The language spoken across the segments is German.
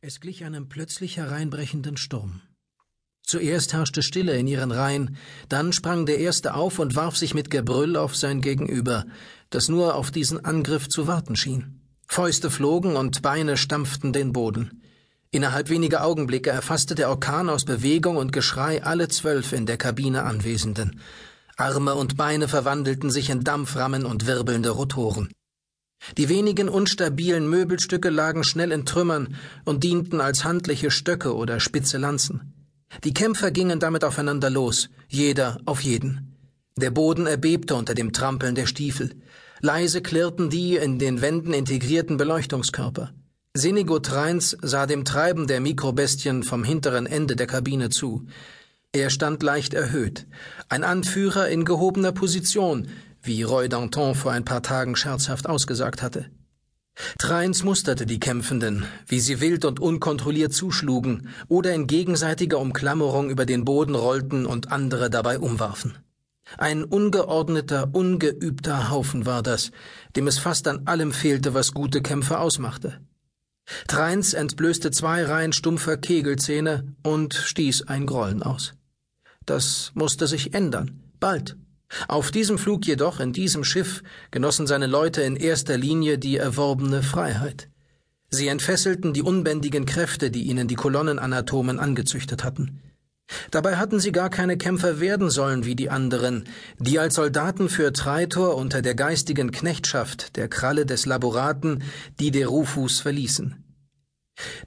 Es glich einem plötzlich hereinbrechenden Sturm. Zuerst herrschte Stille in ihren Reihen, dann sprang der Erste auf und warf sich mit Gebrüll auf sein Gegenüber, das nur auf diesen Angriff zu warten schien. Fäuste flogen und Beine stampften den Boden. Innerhalb weniger Augenblicke erfasste der Orkan aus Bewegung und Geschrei alle zwölf in der Kabine Anwesenden. Arme und Beine verwandelten sich in Dampframmen und wirbelnde Rotoren. Die wenigen unstabilen Möbelstücke lagen schnell in Trümmern und dienten als handliche Stöcke oder spitze Lanzen. Die Kämpfer gingen damit aufeinander los, jeder auf jeden. Der Boden erbebte unter dem Trampeln der Stiefel. Leise klirrten die in den Wänden integrierten Beleuchtungskörper. Sinigo Treins sah dem Treiben der Mikrobestien vom hinteren Ende der Kabine zu. Er stand leicht erhöht, ein Anführer in gehobener Position, wie Roy Danton vor ein paar Tagen scherzhaft ausgesagt hatte. Treins musterte die Kämpfenden, wie sie wild und unkontrolliert zuschlugen oder in gegenseitiger Umklammerung über den Boden rollten und andere dabei umwarfen. Ein ungeordneter, ungeübter Haufen war das, dem es fast an allem fehlte, was gute Kämpfer ausmachte. Treins entblößte zwei Reihen stumpfer Kegelzähne und stieß ein Grollen aus. Das musste sich ändern, bald. Auf diesem Flug jedoch, in diesem Schiff, genossen seine Leute in erster Linie die erworbene Freiheit. Sie entfesselten die unbändigen Kräfte, die ihnen die Kolonnenanatomen angezüchtet hatten. Dabei hatten sie gar keine Kämpfer werden sollen wie die anderen, die als Soldaten für Traitor unter der geistigen Knechtschaft der Kralle des Laboraten die de Rufus verließen.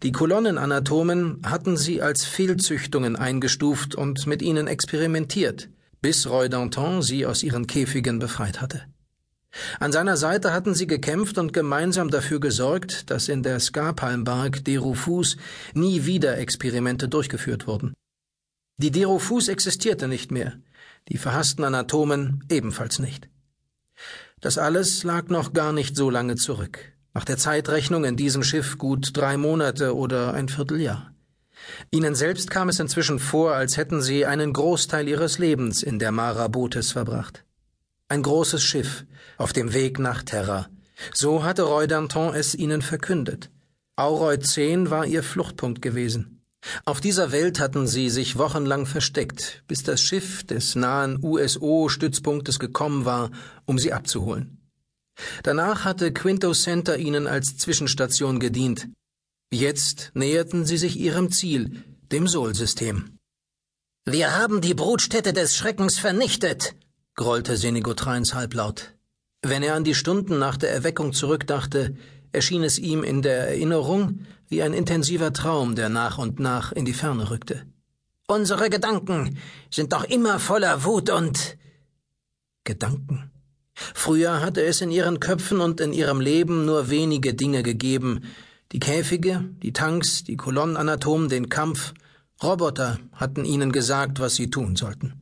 Die Kolonnenanatomen hatten sie als Fehlzüchtungen eingestuft und mit ihnen experimentiert, bis Roy Danton sie aus ihren Käfigen befreit hatte. An seiner Seite hatten sie gekämpft und gemeinsam dafür gesorgt, dass in der Skapalmbark de Rufus nie wieder Experimente durchgeführt wurden. Die Derofus existierte nicht mehr, die verhassten Anatomen ebenfalls nicht. Das alles lag noch gar nicht so lange zurück. Nach der Zeitrechnung in diesem Schiff gut drei Monate oder ein Vierteljahr. Ihnen selbst kam es inzwischen vor, als hätten sie einen Großteil ihres Lebens in der Mara Botes verbracht. Ein großes Schiff auf dem Weg nach Terra. So hatte Roy Danton es ihnen verkündet. Auroy 10 war ihr Fluchtpunkt gewesen. Auf dieser Welt hatten sie sich wochenlang versteckt, bis das Schiff des nahen USO-Stützpunktes gekommen war, um sie abzuholen. Danach hatte Quinto Center ihnen als Zwischenstation gedient. Jetzt näherten sie sich ihrem Ziel, dem Sol-System. Wir haben die Brutstätte des Schreckens vernichtet, grollte Senigotreins halblaut. Wenn er an die Stunden nach der Erweckung zurückdachte, erschien es ihm in der Erinnerung wie ein intensiver Traum, der nach und nach in die Ferne rückte. Unsere Gedanken sind doch immer voller Wut und Gedanken. Früher hatte es in ihren Köpfen und in ihrem Leben nur wenige Dinge gegeben, die Käfige, die Tanks, die Kolonnenanatomen, den Kampf, Roboter hatten ihnen gesagt, was sie tun sollten.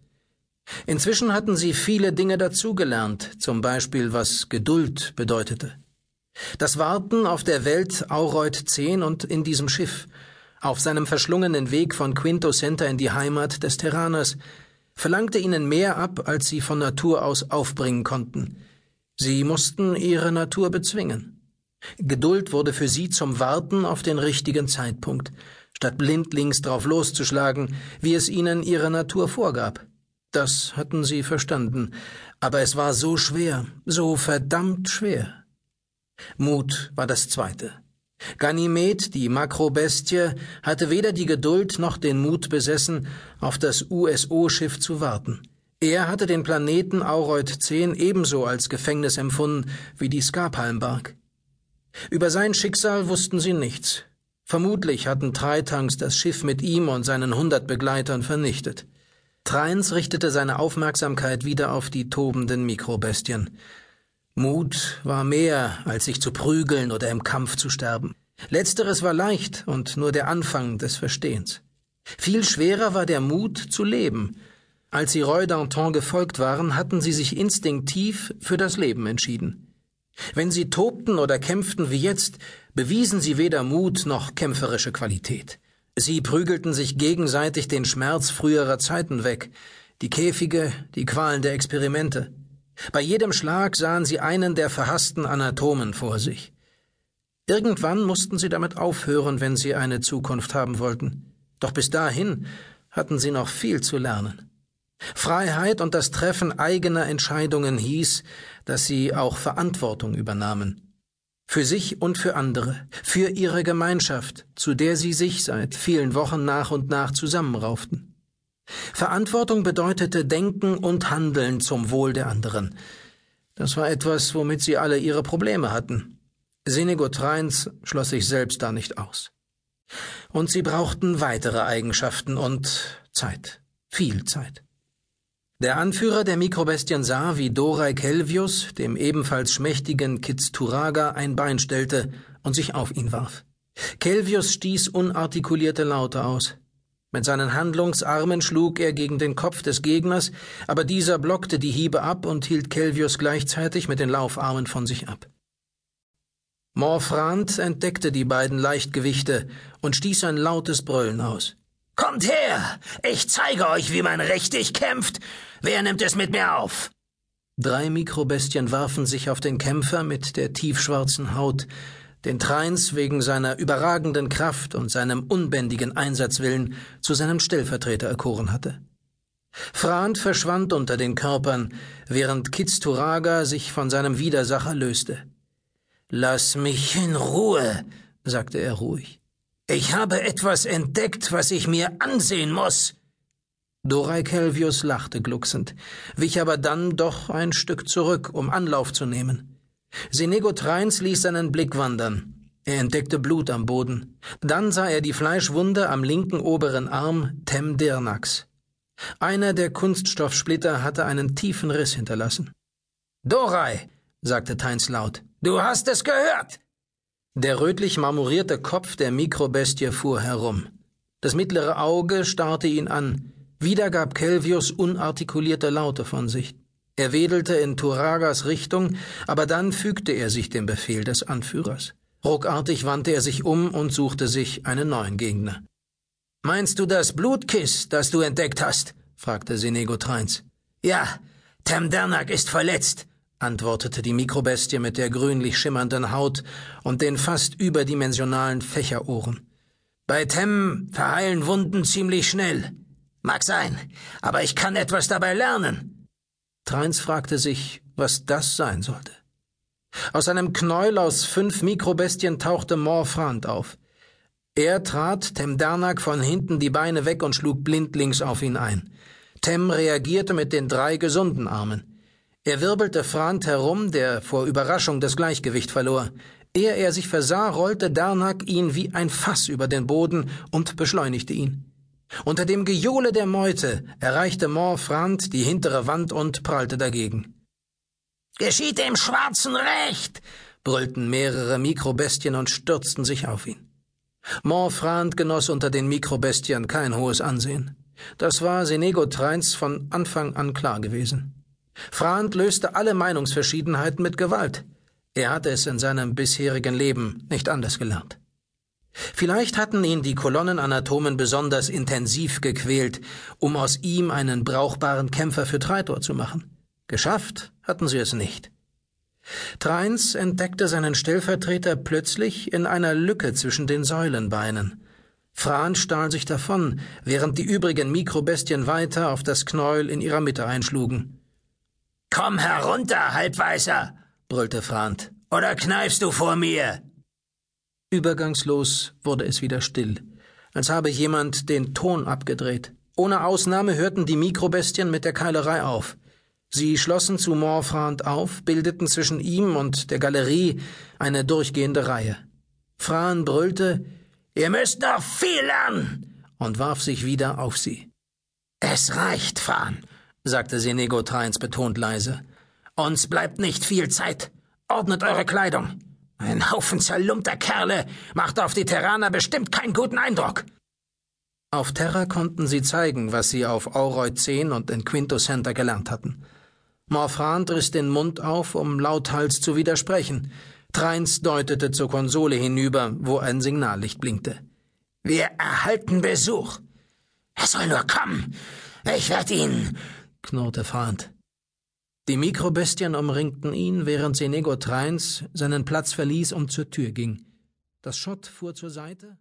Inzwischen hatten sie viele Dinge dazugelernt, zum Beispiel was Geduld bedeutete. Das Warten auf der Welt Aureut 10 und in diesem Schiff, auf seinem verschlungenen Weg von Quinto Center in die Heimat des Terraners, verlangte ihnen mehr ab, als sie von Natur aus aufbringen konnten. Sie mussten ihre Natur bezwingen. Geduld wurde für sie zum Warten auf den richtigen Zeitpunkt, statt blindlings drauf loszuschlagen, wie es ihnen ihre Natur vorgab. Das hatten sie verstanden, aber es war so schwer, so verdammt schwer. Mut war das zweite. Ganymed, die Makrobestie, hatte weder die Geduld noch den Mut besessen, auf das USO-Schiff zu warten. Er hatte den Planeten Aureut 10 ebenso als Gefängnis empfunden wie die Skapalmbark. Über sein Schicksal wussten sie nichts. Vermutlich hatten Treitanks das Schiff mit ihm und seinen hundert Begleitern vernichtet. Treins richtete seine Aufmerksamkeit wieder auf die tobenden Mikrobestien. Mut war mehr, als sich zu prügeln oder im Kampf zu sterben. Letzteres war leicht und nur der Anfang des Verstehens. Viel schwerer war der Mut zu leben. Als sie Roy Danton gefolgt waren, hatten sie sich instinktiv für das Leben entschieden. Wenn sie tobten oder kämpften wie jetzt, bewiesen sie weder Mut noch kämpferische Qualität. Sie prügelten sich gegenseitig den Schmerz früherer Zeiten weg, die Käfige, die Qualen der Experimente. Bei jedem Schlag sahen sie einen der verhassten Anatomen vor sich. Irgendwann mussten sie damit aufhören, wenn sie eine Zukunft haben wollten. Doch bis dahin hatten sie noch viel zu lernen. Freiheit und das Treffen eigener Entscheidungen hieß, dass sie auch Verantwortung übernahmen. Für sich und für andere, für ihre Gemeinschaft, zu der sie sich seit vielen Wochen nach und nach zusammenrauften. Verantwortung bedeutete Denken und Handeln zum Wohl der anderen. Das war etwas, womit sie alle ihre Probleme hatten. Senegotreins schloss sich selbst da nicht aus. Und sie brauchten weitere Eigenschaften und Zeit. Viel Zeit. Der Anführer der Mikrobestien sah, wie Dorai Kelvius dem ebenfalls schmächtigen Kitsturaga ein Bein stellte und sich auf ihn warf. Kelvius stieß unartikulierte Laute aus. Mit seinen Handlungsarmen schlug er gegen den Kopf des Gegners, aber dieser blockte die Hiebe ab und hielt Kelvius gleichzeitig mit den Laufarmen von sich ab. Morfrand entdeckte die beiden Leichtgewichte und stieß ein lautes Brüllen aus. Kommt her! Ich zeige euch, wie man richtig kämpft! Wer nimmt es mit mir auf? Drei Mikrobestien warfen sich auf den Kämpfer mit der tiefschwarzen Haut, den Treins wegen seiner überragenden Kraft und seinem unbändigen Einsatzwillen zu seinem Stellvertreter erkoren hatte. Frant verschwand unter den Körpern, während Kitsturaga sich von seinem Widersacher löste. Lass mich in Ruhe, sagte er ruhig. Ich habe etwas entdeckt, was ich mir ansehen muss. Dorai Kelvius lachte glucksend, wich aber dann doch ein Stück zurück, um Anlauf zu nehmen. Senego Treins ließ seinen Blick wandern. Er entdeckte Blut am Boden. Dann sah er die Fleischwunde am linken oberen Arm Tem Dirnax. Einer der Kunststoffsplitter hatte einen tiefen Riss hinterlassen. Dorai, sagte Teins laut, Du hast es gehört. Der rötlich marmorierte Kopf der Mikrobestie fuhr herum. Das mittlere Auge starrte ihn an. Wieder gab Kelvius unartikulierte Laute von sich. Er wedelte in Turagas Richtung, aber dann fügte er sich dem Befehl des Anführers. Ruckartig wandte er sich um und suchte sich einen neuen Gegner. Meinst du das Blutkiss, das du entdeckt hast? fragte Senego Treins. Ja, Temdernak ist verletzt antwortete die Mikrobestie mit der grünlich schimmernden Haut und den fast überdimensionalen Fächerohren. Bei Tem verheilen Wunden ziemlich schnell. Mag sein, aber ich kann etwas dabei lernen. Treins fragte sich, was das sein sollte. Aus einem Knäuel aus fünf Mikrobestien tauchte Morfrand auf. Er trat Tem Darnak von hinten die Beine weg und schlug blindlings auf ihn ein. Tem reagierte mit den drei gesunden Armen. Er wirbelte Frant herum, der vor Überraschung das Gleichgewicht verlor. Ehe er sich versah, rollte Darnak ihn wie ein Fass über den Boden und beschleunigte ihn. Unter dem Gejohle der Meute erreichte Morfrand die hintere Wand und prallte dagegen. Geschieht dem Schwarzen recht! brüllten mehrere Mikrobestien und stürzten sich auf ihn. Morfrand genoss unter den Mikrobestien kein hohes Ansehen. Das war Senego Treins von Anfang an klar gewesen. Frant löste alle Meinungsverschiedenheiten mit Gewalt. Er hatte es in seinem bisherigen Leben nicht anders gelernt. Vielleicht hatten ihn die Kolonnenanatomen besonders intensiv gequält, um aus ihm einen brauchbaren Kämpfer für Treitor zu machen. Geschafft hatten sie es nicht. Treins entdeckte seinen Stellvertreter plötzlich in einer Lücke zwischen den Säulenbeinen. Fran stahl sich davon, während die übrigen Mikrobestien weiter auf das Knäuel in ihrer Mitte einschlugen. Komm herunter, Halbweißer, brüllte Frant, oder kneifst du vor mir? Übergangslos wurde es wieder still, als habe jemand den Ton abgedreht. Ohne Ausnahme hörten die Mikrobestien mit der Keilerei auf. Sie schlossen zu Morfrand auf, bildeten zwischen ihm und der Galerie eine durchgehende Reihe. Fran brüllte Ihr müsst noch viel lernen und warf sich wieder auf sie. Es reicht, Fran sagte Senego Trains betont leise. Uns bleibt nicht viel Zeit. Ordnet eure Kleidung. Ein Haufen zerlumpter Kerle macht auf die Terraner bestimmt keinen guten Eindruck. Auf Terra konnten sie zeigen, was sie auf Auroy 10 und in Quinto Center gelernt hatten. Morfrand riss den Mund auf, um lauthals zu widersprechen. Treins deutete zur Konsole hinüber, wo ein Signallicht blinkte. Wir erhalten Besuch. Er soll nur kommen. Ich werde ihn knurrte Frant. Die Mikrobestien umringten ihn, während Senego Treins seinen Platz verließ und zur Tür ging. Das Schott fuhr zur Seite,